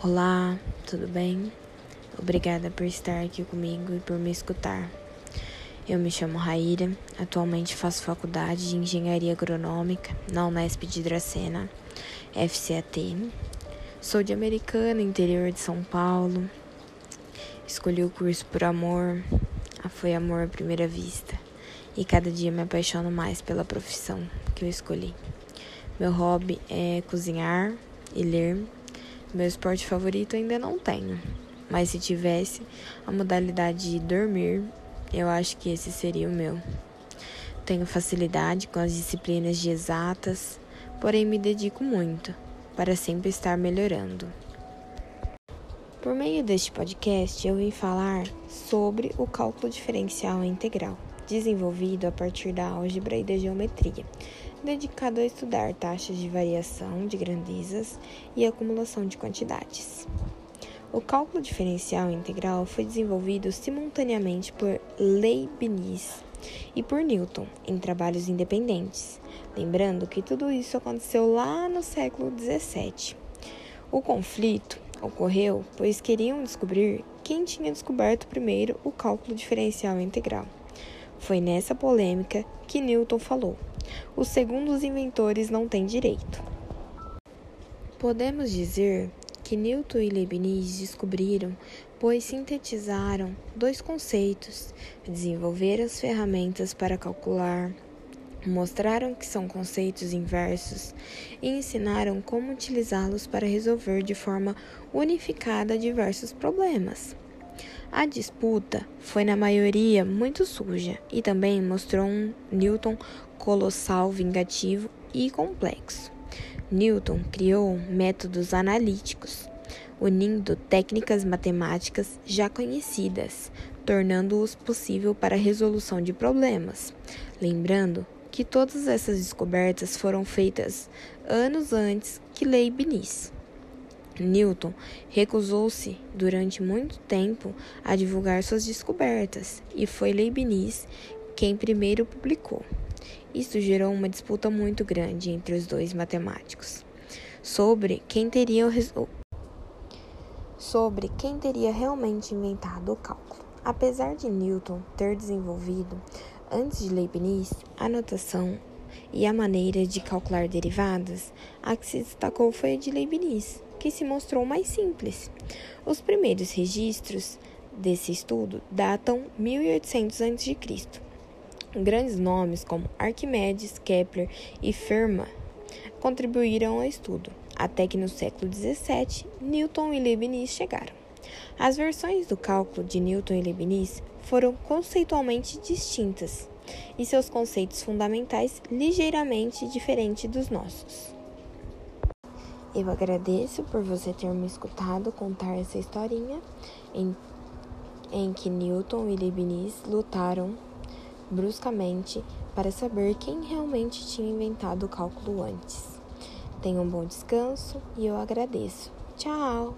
Olá, tudo bem? Obrigada por estar aqui comigo e por me escutar. Eu me chamo Raíra, atualmente faço faculdade de Engenharia Agronômica na Unesp de Dracena, FCAT. Sou de Americana, interior de São Paulo. Escolhi o curso por amor, foi amor à primeira vista. E cada dia me apaixono mais pela profissão que eu escolhi. Meu hobby é cozinhar e ler. Meu esporte favorito ainda não tenho, mas se tivesse a modalidade de dormir, eu acho que esse seria o meu. Tenho facilidade com as disciplinas de exatas, porém me dedico muito para sempre estar melhorando. Por meio deste podcast, eu vim falar sobre o cálculo diferencial integral desenvolvido a partir da álgebra e da geometria, dedicado a estudar taxas de variação de grandezas e acumulação de quantidades. O cálculo diferencial integral foi desenvolvido simultaneamente por Leibniz e por Newton em trabalhos independentes, lembrando que tudo isso aconteceu lá no século XVII. O conflito ocorreu pois queriam descobrir quem tinha descoberto primeiro o cálculo diferencial integral. Foi nessa polêmica que Newton falou: os segundos inventores não têm direito. Podemos dizer que Newton e Leibniz descobriram, pois sintetizaram dois conceitos, desenvolveram as ferramentas para calcular, mostraram que são conceitos inversos e ensinaram como utilizá-los para resolver de forma unificada diversos problemas. A disputa foi, na maioria, muito suja e também mostrou um Newton colossal, vingativo e complexo. Newton criou métodos analíticos, unindo técnicas matemáticas já conhecidas, tornando-os possível para a resolução de problemas. Lembrando que todas essas descobertas foram feitas anos antes que Leibniz. Newton recusou-se durante muito tempo a divulgar suas descobertas e foi Leibniz quem primeiro publicou. Isso gerou uma disputa muito grande entre os dois matemáticos sobre quem teria sobre quem teria realmente inventado o cálculo. Apesar de Newton ter desenvolvido antes de Leibniz a notação e a maneira de calcular derivadas, a que se destacou foi a de Leibniz, que se mostrou mais simples. Os primeiros registros desse estudo datam 1800 a.C. Grandes nomes como Arquimedes, Kepler e Fermat contribuíram ao estudo, até que no século XVII Newton e Leibniz chegaram. As versões do cálculo de Newton e Leibniz foram conceitualmente distintas e seus conceitos fundamentais ligeiramente diferentes dos nossos. Eu agradeço por você ter me escutado contar essa historinha em, em que Newton e Leibniz lutaram bruscamente para saber quem realmente tinha inventado o cálculo antes. Tenha um bom descanso e eu agradeço. Tchau!